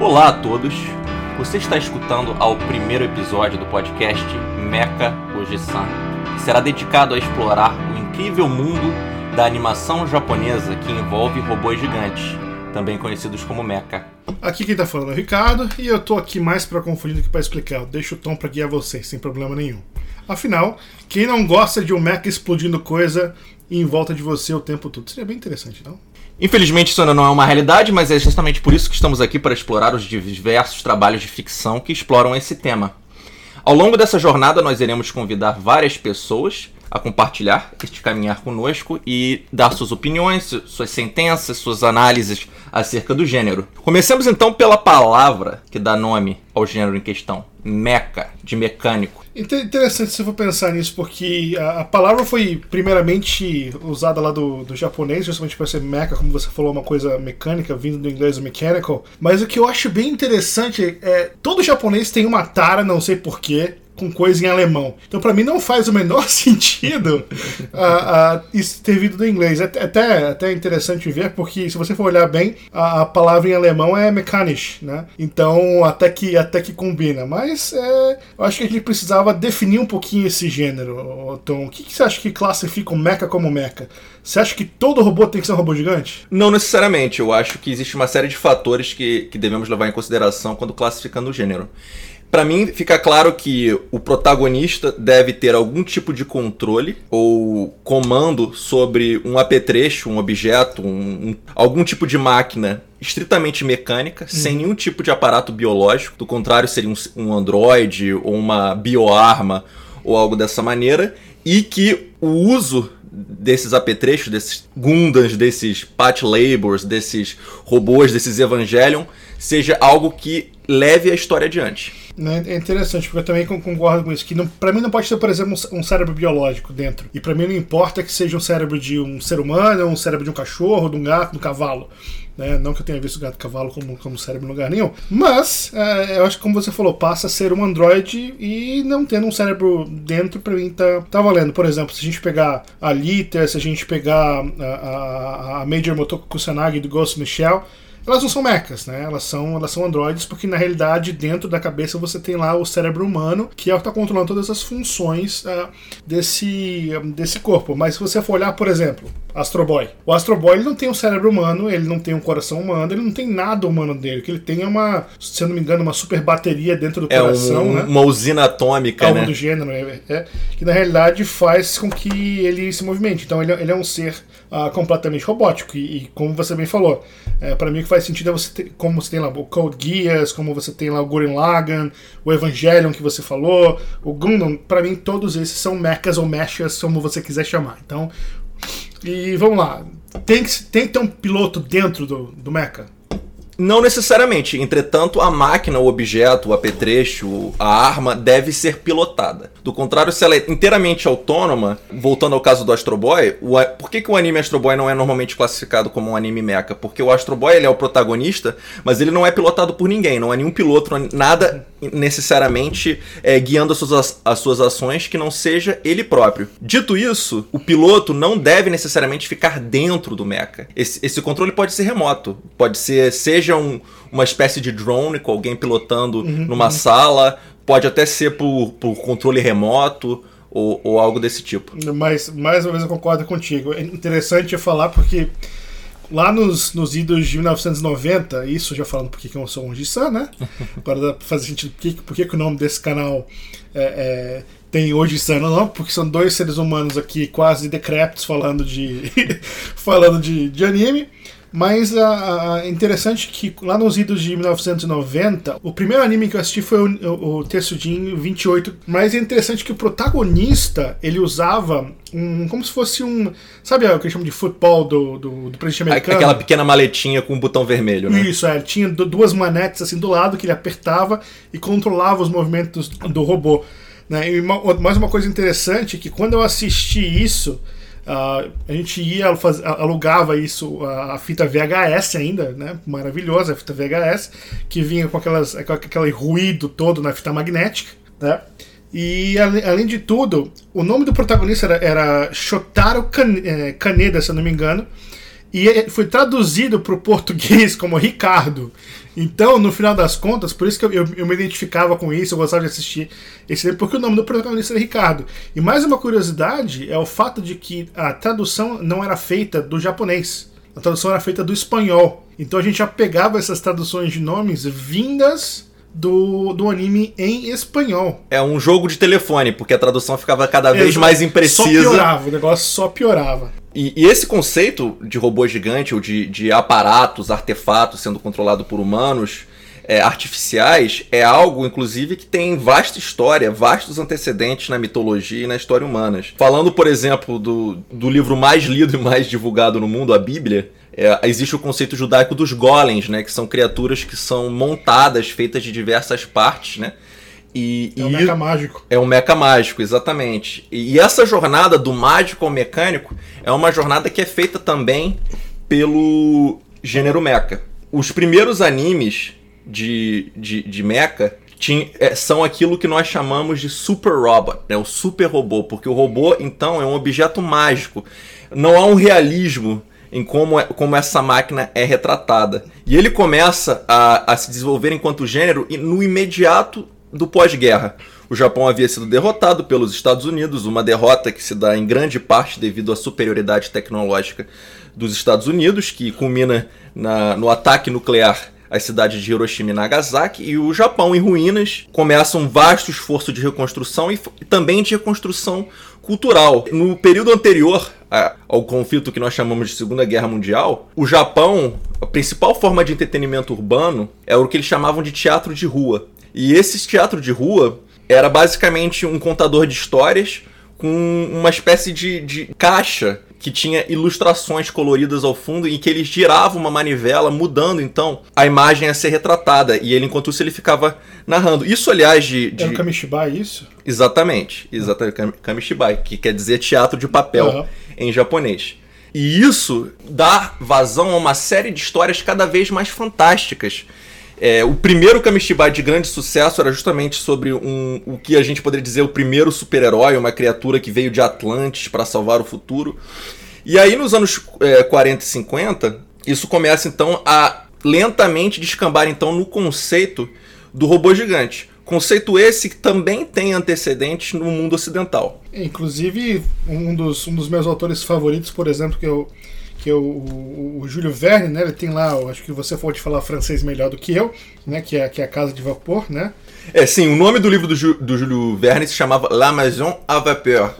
Olá a todos. Você está escutando ao primeiro episódio do podcast Mecha Oji-san, será dedicado a explorar o incrível mundo da animação japonesa que envolve robôs gigantes, também conhecidos como mecha. Aqui quem tá falando é o Ricardo e eu tô aqui mais para confundir do que para explicar. Deixa o tom para guiar vocês, sem problema nenhum. Afinal, quem não gosta de um mecha explodindo coisa em volta de você o tempo todo? Seria bem interessante, não? Infelizmente isso ainda não é uma realidade, mas é justamente por isso que estamos aqui para explorar os diversos trabalhos de ficção que exploram esse tema. Ao longo dessa jornada, nós iremos convidar várias pessoas a compartilhar este caminhar conosco e dar suas opiniões, suas sentenças, suas análises acerca do gênero. Comecemos então pela palavra que dá nome ao gênero em questão, meca, de mecânico. Interessante se for pensar nisso, porque a, a, palavra foi primeiramente usada lá do, do japonês, justamente para ser mecha, como você falou, uma coisa mecânica, vindo do inglês mechanical. Mas o que eu acho bem interessante é todo japonês tem uma tara, não sei porquê, com coisa em alemão. Então, para mim, não faz o menor sentido uh, uh, isso ter vindo do inglês. É até, até interessante ver, porque se você for olhar bem, a, a palavra em alemão é mechanisch, né? Então, até que, até que combina. Mas é, eu acho que a gente precisava definir um pouquinho esse gênero. Então, o que, que você acha que classifica o mecha como mecha? Você acha que todo robô tem que ser um robô gigante? Não necessariamente. Eu acho que existe uma série de fatores que, que devemos levar em consideração quando classificando o gênero. Para mim, fica claro que o protagonista deve ter algum tipo de controle ou comando sobre um apetrecho, um objeto, um, um, algum tipo de máquina estritamente mecânica, hum. sem nenhum tipo de aparato biológico. Do contrário, seria um, um androide ou uma bioarma ou algo dessa maneira. E que o uso desses apetrechos, desses Gundams, desses Pat Labors, desses robôs, desses Evangelion, seja algo que leve a história adiante. Né? É interessante, porque eu também concordo com isso. Que pra mim não pode ter, por exemplo, um, cérebro biológico dentro. E para mim não importa que seja um cérebro de um ser humano, um cérebro de um cachorro, de um gato, de um cavalo. Né? Não que eu tenha visto gato e cavalo como, como cérebro em lugar nenhum. Mas, é, eu acho que, como você falou, passa a ser um androide e não tendo um cérebro dentro, pra mim tá, tá valendo. Por exemplo, se a gente pegar a Lita, se a gente pegar a, a, a Major Motoko Kusanagi do Ghost Shell elas não são mechas, né? Elas são, elas são androides porque na realidade dentro da cabeça você tem lá o cérebro humano que é o que está controlando todas as funções uh, desse, desse corpo. Mas se você for olhar, por exemplo, Astro Boy. O Astro Boy ele não tem um cérebro humano, ele não tem um coração humano, ele não tem nada humano dele. O que ele tem é uma, se eu não me engano, uma super bateria dentro do é coração, um, né? Uma usina atômica, Algo né? do gênero, é, é, que na realidade faz com que ele se movimente. Então ele, ele é um ser uh, completamente robótico. E, e, como você bem falou, é, para mim o que faz sentido é você ter, como você tem lá o Code Geass, como você tem lá o Gurren Lagann, o Evangelion que você falou, o Gundam, para mim todos esses são mechas ou mechas, como você quiser chamar. Então, e vamos lá, tem que, tem que ter um piloto dentro do, do mecha? Não necessariamente. Entretanto, a máquina, o objeto, o apetrecho, a arma deve ser pilotada. Do contrário, se ela é inteiramente autônoma, voltando ao caso do Astro Boy, o, por que, que o anime Astro Boy não é normalmente classificado como um anime mecha? Porque o Astro Boy ele é o protagonista, mas ele não é pilotado por ninguém. Não há nenhum piloto, nada necessariamente é, guiando as suas, as suas ações que não seja ele próprio. Dito isso, o piloto não deve necessariamente ficar dentro do mecha. Esse, esse controle pode ser remoto. Pode ser, seja seja um, uma espécie de drone com alguém pilotando uhum, numa uhum. sala, pode até ser por, por controle remoto ou, ou algo desse tipo. Mas, mais uma vez, eu concordo contigo. É interessante falar porque lá nos, nos idos de 1990, isso já falando porque eu sou um Gissan, né? Agora dá pra fazer sentido porque, porque que o nome desse canal é, é, tem hoje Sana, não, porque são dois seres humanos aqui quase decrépitos falando de falando de, de anime. Mas é interessante que lá nos idos de 1990, o primeiro anime que eu assisti foi o, o, o Tetsujin 28. Mas é interessante que o protagonista ele usava um. como se fosse um. Sabe o que eles chamam de futebol do, do, do presidente americano? Aquela pequena maletinha com um botão vermelho, né? Isso, é. Ele tinha duas manetes assim do lado que ele apertava e controlava os movimentos do robô. Né? E uma, mais uma coisa interessante é que quando eu assisti isso. Uh, a gente ia, faz, alugava isso, a, fita VHS ainda, né? Maravilhosa a fita VHS, que vinha com, aquelas, com aquele ruído todo na fita magnética, né? E além de tudo, o nome do protagonista era, era Shotaro eh, Kaneda, se eu não me engano, e foi traduzido para o português como Ricardo. Então, no final das contas, por isso que eu, eu, eu me identificava com isso, eu gostava de assistir esse livro, porque o nome do protagonista era Ricardo. E mais uma curiosidade é o fato de que a tradução não era feita do japonês. A tradução era feita do espanhol. Então a gente já pegava essas traduções de nomes vindas do, do anime em espanhol. É um jogo de telefone, porque a tradução ficava cada vez é, mais imprecisa. Só piorava, o negócio só piorava. E, e, esse conceito de robô gigante ou de, de aparatos, artefatos sendo controlado por humanos é, artificiais é algo, inclusive, que tem vasta história, vastos antecedentes na mitologia e na história humana. Falando, por exemplo, do, do livro mais lido e mais divulgado no mundo, a Bíblia, é, existe o conceito judaico dos golems, né, que são criaturas que são montadas, feitas de diversas partes, né? E, é um meca mágico. É um meca mágico, exatamente. E, e essa jornada do mágico ao mecânico é uma jornada que é feita também pelo gênero mecha. Os primeiros animes de, de, de mecha tinha, é, são aquilo que nós chamamos de super robot, né? o super robô, porque o robô então é um objeto mágico. Não há um realismo em como, é, como essa máquina é retratada. E ele começa a, a se desenvolver enquanto gênero no imediato do pós-guerra. O Japão havia sido derrotado pelos Estados Unidos, uma derrota que se dá em grande parte devido à superioridade tecnológica dos Estados Unidos, que culmina na, no ataque nuclear às cidades de Hiroshima e Nagasaki, e o Japão em ruínas começa um vasto esforço de reconstrução e, e também de reconstrução cultural. No período anterior ao conflito que nós chamamos de Segunda Guerra Mundial, o Japão, a principal forma de entretenimento urbano era o que eles chamavam de teatro de rua. E esse teatro de rua era basicamente um contador de histórias com uma espécie de, de caixa que tinha ilustrações coloridas ao fundo e que ele girava uma manivela, mudando então a imagem a ser retratada. E ele, enquanto isso, ele ficava narrando. Isso, aliás, de. de... É o Kamishibai, isso? Exatamente, exatamente. Kamishibai, que quer dizer teatro de papel uhum. Em japonês. E isso dá vazão a uma série de histórias cada vez mais fantásticas é, o primeiro Kamishibai de grande sucesso era justamente sobre um, o que a gente poderia dizer o primeiro super-herói, uma criatura que veio de Atlantis para salvar o futuro. E aí, nos anos é, 40 e 50, isso começa então a lentamente descambar então no conceito do robô gigante. Conceito esse que também tem antecedentes no mundo ocidental. Inclusive, um dos, um dos meus autores favoritos, por exemplo, que eu que é o, o, o Júlio Verne, né? Ele tem lá, acho que você pode falar francês melhor do que eu, né? Que é, que é a Casa de Vapor, né? É, sim, o nome do livro do, Ju, do Júlio Verne se chamava La Maison à Vapeur,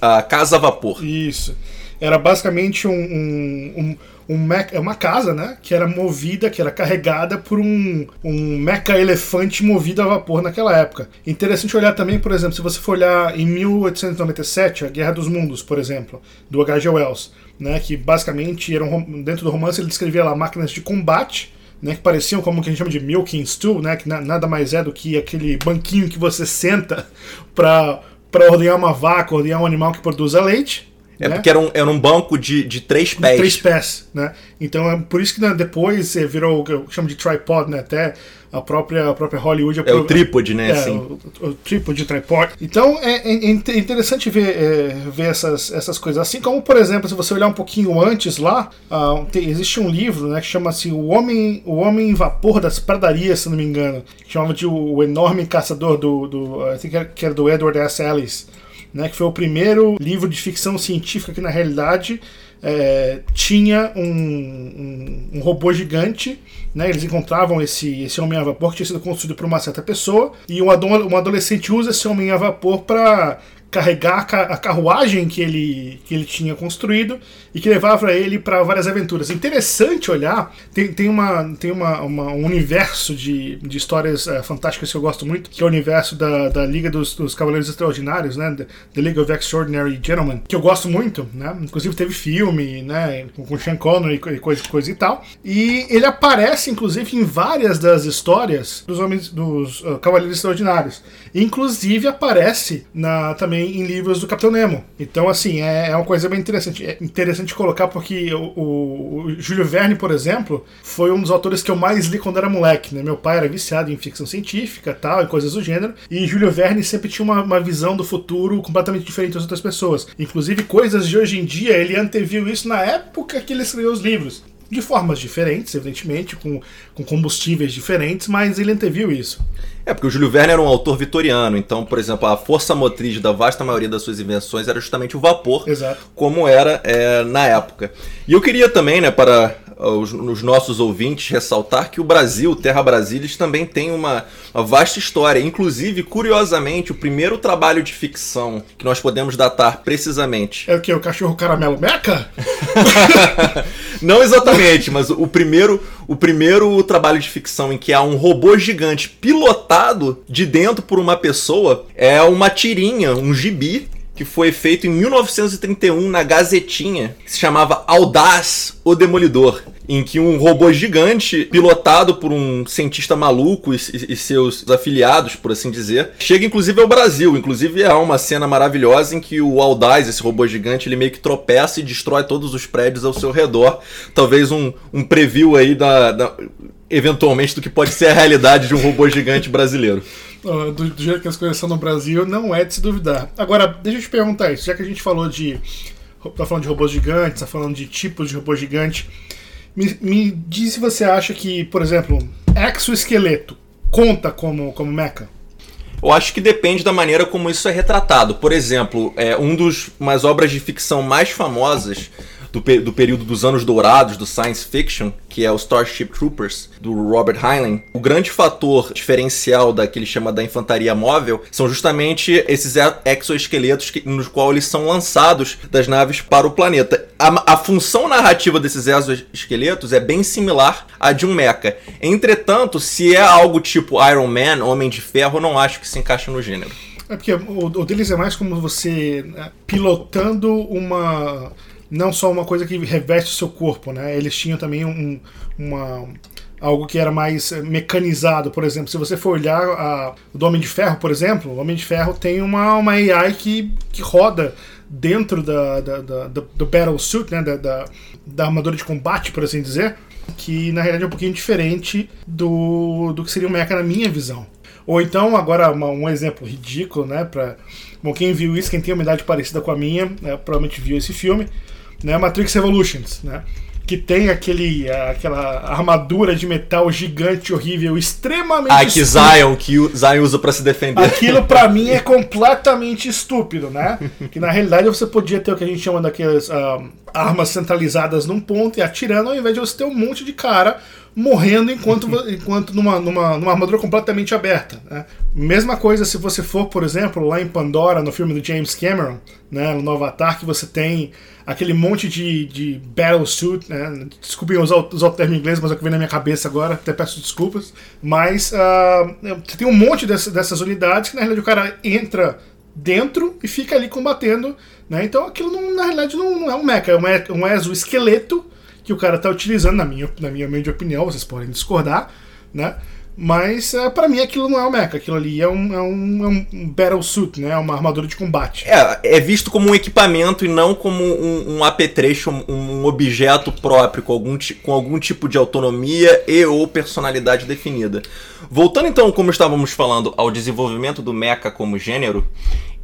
a, a Casa a Vapor. Isso. Era basicamente um, um, um um meca, é uma casa, né? Que era movida, que era carregada por um, um meca elefante movido a vapor naquela época. Interessante olhar também, por exemplo, se você for olhar em 1897, a Guerra dos Mundos, por exemplo, do H.G. Wells né, que basicamente eram dentro do romance ele descrevia lá máquinas de combate, né, que pareciam como o que a gente chama de milking stool, né, que na, nada mais é do que aquele banquinho que você senta para ordenhar uma vaca, ordenhar um animal que produza leite. É né? porque era um, era um banco de, de três pés. três pés, né? Então é por isso que né, depois virou o que eu chamo de tripod, né? Até a própria, a própria Hollywood. É o trípode, né? É, assim. o, o trípode, tripod. Então é, é, é interessante ver, é, ver essas, essas coisas. Assim como, por exemplo, se você olhar um pouquinho antes lá, uh, tem, existe um livro né, que chama-se O Homem o Homem em Vapor das Pradarias, se não me engano. Que chamava de O, o Enorme Caçador do. do I think que era do Edward S. Ellis. Né, que foi o primeiro livro de ficção científica que, na realidade, é, tinha um, um, um, robô gigante, né? Eles encontravam esse, esse homem a vapor que tinha sido construído por uma certa pessoa, e um, um adolescente usa esse homem a vapor para carregar a carruagem que ele, que ele tinha construído e que levava ele para várias aventuras. Interessante olhar, tem, tem, uma, tem uma, uma um universo de, de histórias uh, fantásticas que eu gosto muito, que é o universo da, da Liga dos, dos Cavaleiros Extraordinários, né? The, League of Extraordinary Gentlemen, que eu gosto muito, né? Inclusive teve filme, né? Com, com Sean Connery e coisa, coisa e tal. E ele aparece, inclusive, em várias das histórias dos homens dos uh, Cavaleiros Extraordinários. Inclusive aparece na também em livros do Capitão Nemo. Então, assim, é, é uma coisa bem interessante. É interessante colocar porque o, o, o Júlio Verne, por exemplo, foi um dos autores que eu mais li quando era moleque. Né? Meu pai era viciado em ficção científica tal, e coisas do gênero. E Júlio Verne sempre tinha uma, uma visão do futuro completamente diferente das outras pessoas. Inclusive, coisas de hoje em dia, ele anteviu isso na época que ele escreveu os livros. De formas diferentes, evidentemente, com, com combustíveis diferentes, mas ele anteviu isso. É, porque o Júlio Verne era um autor vitoriano, então, por exemplo, a força motriz da vasta maioria das suas invenções era justamente o vapor, Exato. como era é, na época. E eu queria também, né, para os, os, nossos ouvintes ressaltar que o Brasil, Terra Brasilis, também tem uma, uma, vasta história. Inclusive, curiosamente, o primeiro trabalho de ficção que nós podemos datar precisamente. É o que? O cachorro caramelo meca? Não exatamente, mas o primeiro, o primeiro trabalho de ficção em que há um robô gigante pilotado de dentro por uma pessoa é uma tirinha, um gibi que foi feito em 1931 na Gazetinha, que se chamava Audaz, o Demolidor, em que um robô gigante, pilotado por um cientista maluco e, e, seus afiliados, por assim dizer, chega inclusive ao Brasil. Inclusive há uma cena maravilhosa em que o Audaz, esse robô gigante, ele meio que tropeça e destrói todos os prédios ao seu redor. Talvez um, um preview aí da, da eventualmente do que pode ser a realidade de um robô gigante brasileiro do, do, jeito que as coisas são no Brasil, não é de se duvidar. Agora, deixa eu te perguntar isso, já que a gente falou de. tá falando de robôs gigantes, tá falando de tipos de robô gigante. Me, me diz se você acha que, por exemplo, exoesqueleto conta como, como mecha? Eu acho que depende da maneira como isso é retratado. Por exemplo, é, um dos umas obras de ficção mais famosas do, do período dos anos dourados do science fiction, que é o Starship Troopers, do Robert Heinlein, o grande fator diferencial da que ele chama da infantaria móvel são justamente esses exoesqueletos que, nos quais eles são lançados das naves para o planeta. A, a função narrativa desses exoesqueletos é bem similar à de um mecha. Entretanto, se é algo tipo Iron Man, Homem de Ferro, eu não acho que se encaixa no gênero. É porque o, o deles é mais como você né, pilotando uma não só uma coisa que reveste o seu corpo, né? Eles tinham também um, uma algo que era mais eh, mecanizado, por exemplo, se você for olhar a, o Homem de Ferro, por exemplo, o Homem de Ferro tem uma, uma AI que, que roda dentro da, da, da, do Battle Suit, né, da, da, da armadura de combate, por assim dizer, que na realidade é um pouquinho diferente do, do que seria o mecha na minha visão. Ou então, agora uma, um exemplo ridículo, né, para Bom, quem viu isso, quem tem uma idade parecida com a minha, né, provavelmente viu esse filme né? Matrix Revolutions, né? que tem aquele, aquela armadura de metal gigante, horrível, extremamente Ah, que Zion, que o Zion usa para se defender. Aquilo para mim é completamente estúpido, né? que na realidade você podia ter o que a gente chama daquelas uh, armas centralizadas num ponto e atirando, ao invés de você ter um monte de cara morrendo enquanto, enquanto numa, numa, numa armadura completamente aberta. Né? Mesma coisa se você for, por exemplo, lá em Pandora, no filme do James Cameron, né, no Avatar, que você tem aquele monte de, de battlesuit, né? Desculpem usar, usar o termo em inglês, mas é o que vem na minha cabeça agora, até peço desculpas. Mas uh, você tem um monte dessas, dessas unidades que na realidade o cara entra dentro e fica ali combatendo. Né? Então aquilo não, na realidade não, não é um mecha, é um, um exoesqueleto que o cara está utilizando, na minha, na minha humilde opinião, vocês podem discordar, né? Mas uh, para mim aquilo não é um mecha, aquilo ali é um, é um, é um battle suit, né? É uma armadura de combate. É, é visto como um equipamento e não como um, um apetrecho, um, um, objeto próprio, com algum, com algum tipo de autonomia e ou personalidade definida. Voltando então, como estávamos falando, ao desenvolvimento do mecha como gênero,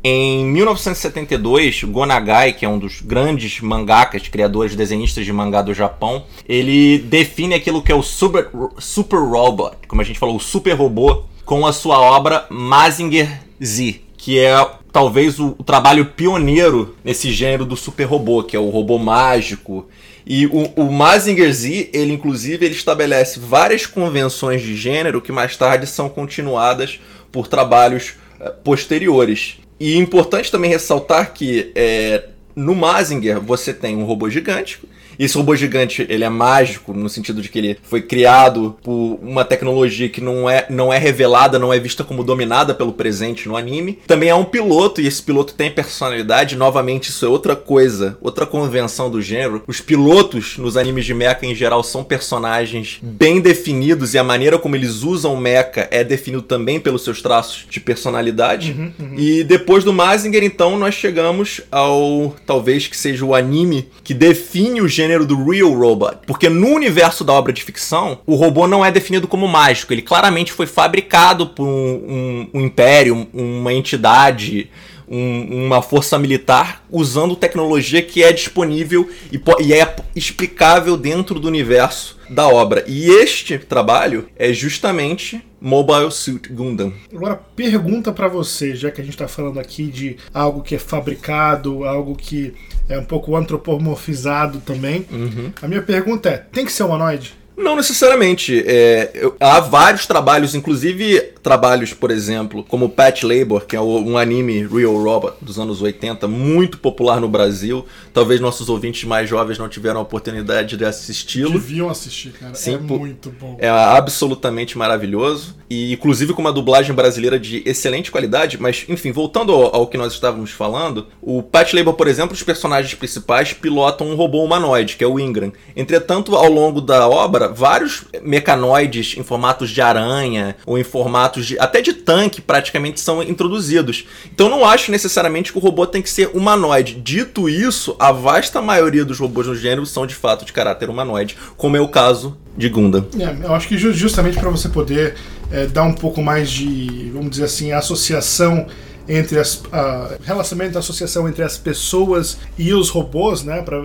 em 1972, Gonagai, que é um dos grandes mangakas, criadores desenhistas de mangá do Japão, ele define aquilo que é o Super, super Robot, como a gente falou, o super robô, com a sua obra Mazinger Z, que é talvez o, o trabalho pioneiro nesse gênero do super robô, que é o robô mágico. E o, o Mazinger Z, ele inclusive ele estabelece várias convenções de gênero que mais tarde são continuadas por trabalhos uh, posteriores. E importante também ressaltar que é, no Mazinger você tem um robô gigante esse robô gigante, ele é mágico no sentido de que ele foi criado por uma tecnologia que não é, não é revelada, não é vista como dominada pelo presente no anime. Também é um piloto e esse piloto tem personalidade. Novamente, isso é outra coisa, outra convenção do gênero. Os pilotos nos animes de mecha em geral são personagens bem definidos e a maneira como eles usam mecha é definido também pelos seus traços de personalidade. Uhum, uhum. E depois do Mazinger, então, nós chegamos ao talvez que seja o anime que define o gênero gênero do Real Robot. Porque no universo da obra de ficção, o robô não é definido como mágico. Ele claramente foi fabricado por um, um, um império, uma entidade um, uma força militar usando tecnologia que é disponível e, e é explicável dentro do universo da obra. E este trabalho é justamente Mobile Suit Gundam. Agora, pergunta para você, já que a gente está falando aqui de algo que é fabricado, algo que é um pouco antropomorfizado também. Uhum. A minha pergunta é: tem que ser humanoide? Não necessariamente. É, eu, há vários trabalhos, inclusive trabalhos, por exemplo, como Pet Labor, que é um anime Real Robot dos anos 80, muito popular no Brasil. Talvez nossos ouvintes mais jovens não tiveram a oportunidade de assisti-lo. Deviam assistir, cara. Sim, é muito bom. É absolutamente maravilhoso. E inclusive com uma dublagem brasileira de excelente qualidade. Mas, enfim, voltando ao, ao que nós estávamos falando, o Pet Labor, por exemplo, os personagens principais pilotam um robô humanoide, que é o Ingram. Entretanto, ao longo da obra, vários mecanoides em formatos de aranha ou em formatos de até de tanque praticamente são introduzidos. Então não acho necessariamente que o robô tem que ser humanoide. Dito isso, a vasta maioria dos robôs no gênero são de fato de caráter humanoide, como é o caso de Gundam. É, eu acho que justamente para você poder é, dar um pouco mais de, vamos dizer assim, associação entre as uh, relacionamento, associação entre as pessoas e os robôs, né, para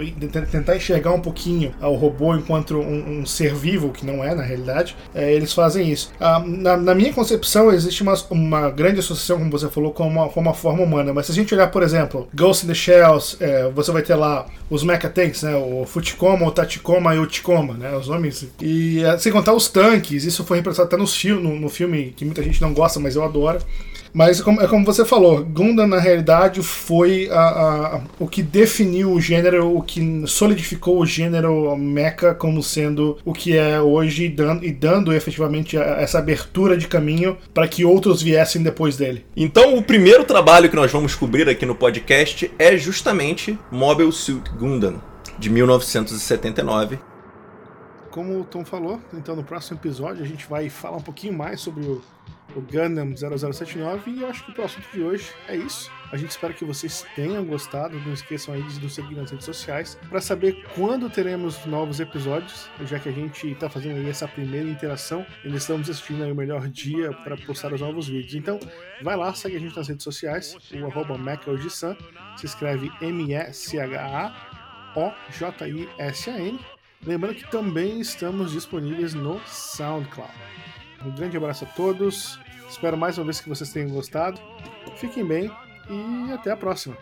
tentar enxergar um pouquinho o robô enquanto um, um, ser vivo que não é na realidade, é, eles fazem isso. Uh, na, na, minha concepção existe uma, uma grande associação, como você falou, com uma, com uma forma humana. Mas se a gente olhar, por exemplo, Ghost in the Shells, é, você vai ter lá os mecha tanks, né, o Futicoma, o Tachikoma e o Ticoma, né, os nomes. E é, sem contar os tanques, isso foi representado até nos no, no filme que muita gente não gosta, mas eu adoro. Mas como, é como você falou, Gundam na realidade foi a, a, o que definiu o gênero, o que solidificou o gênero mecha como sendo o que é hoje e dando, e dando efetivamente essa abertura de caminho para que outros viessem depois dele. Então o primeiro trabalho que nós vamos cobrir aqui no podcast é justamente Mobile Suit Gundam, de 1979 como o Tom falou, então no próximo episódio a gente vai falar um pouquinho mais sobre o o Gundam 0079. E eu acho que pro assunto de hoje é isso. A gente espera que vocês tenham gostado. Não esqueçam aí de nos seguir nas redes sociais para saber quando teremos novos episódios, já que a gente está fazendo aí essa primeira interação. Eles estamos assistindo aí o melhor dia para postar os novos vídeos. Então, vai lá, segue a gente nas redes sociais, o arroba se escreve M-E-C-H-A-O-J-I-S-A-N. Lembrando que também estamos disponíveis no SoundCloud. Um grande abraço a todos. Espero mais uma vez que vocês tenham gostado. Fiquem bem e até a próxima.